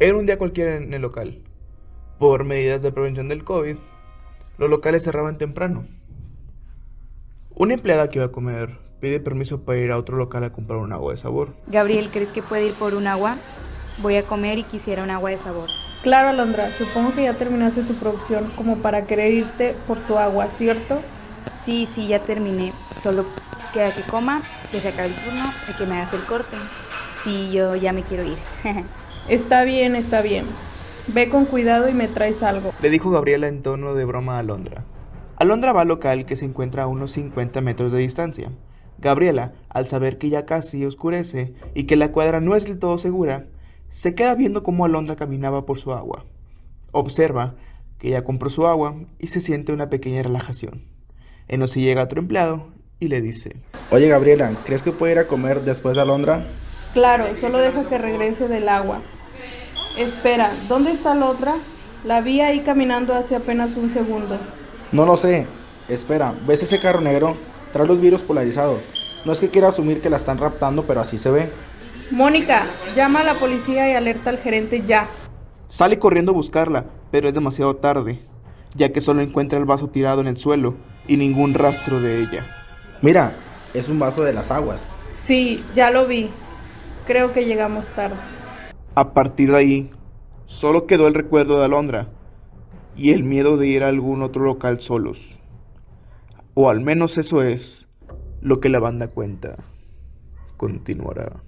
Era un día cualquiera en el local. Por medidas de prevención del COVID, los locales cerraban temprano. Una empleada que iba a comer pide permiso para ir a otro local a comprar un agua de sabor. Gabriel, ¿crees que puede ir por un agua? Voy a comer y quisiera un agua de sabor. Claro, Alondra, supongo que ya terminaste tu producción como para querer irte por tu agua, ¿cierto? Sí, sí, ya terminé. Solo queda que coma, que se acabe el turno y que me hagas el corte. Sí, yo ya me quiero ir. está bien, está bien. Ve con cuidado y me traes algo. Le dijo Gabriela en tono de broma a Alondra. Alondra va al local que se encuentra a unos 50 metros de distancia. Gabriela, al saber que ya casi oscurece y que la cuadra no es del todo segura, se queda viendo cómo Alondra caminaba por su agua. Observa que ya compró su agua y se siente una pequeña relajación. En si llega otro empleado y le dice: Oye Gabriela, ¿crees que puede ir a comer después de Alondra? Claro, solo deja que regrese del agua. Espera, ¿dónde está la otra? La vi ahí caminando hace apenas un segundo. No lo sé. Espera, ¿ves ese carro negro? Trae los virus polarizados. No es que quiera asumir que la están raptando, pero así se ve. Mónica, llama a la policía y alerta al gerente ya. Sale corriendo a buscarla, pero es demasiado tarde, ya que solo encuentra el vaso tirado en el suelo y ningún rastro de ella. Mira, es un vaso de las aguas. Sí, ya lo vi. Creo que llegamos tarde. A partir de ahí, solo quedó el recuerdo de Alondra y el miedo de ir a algún otro local solos. O al menos eso es lo que la banda cuenta. Continuará.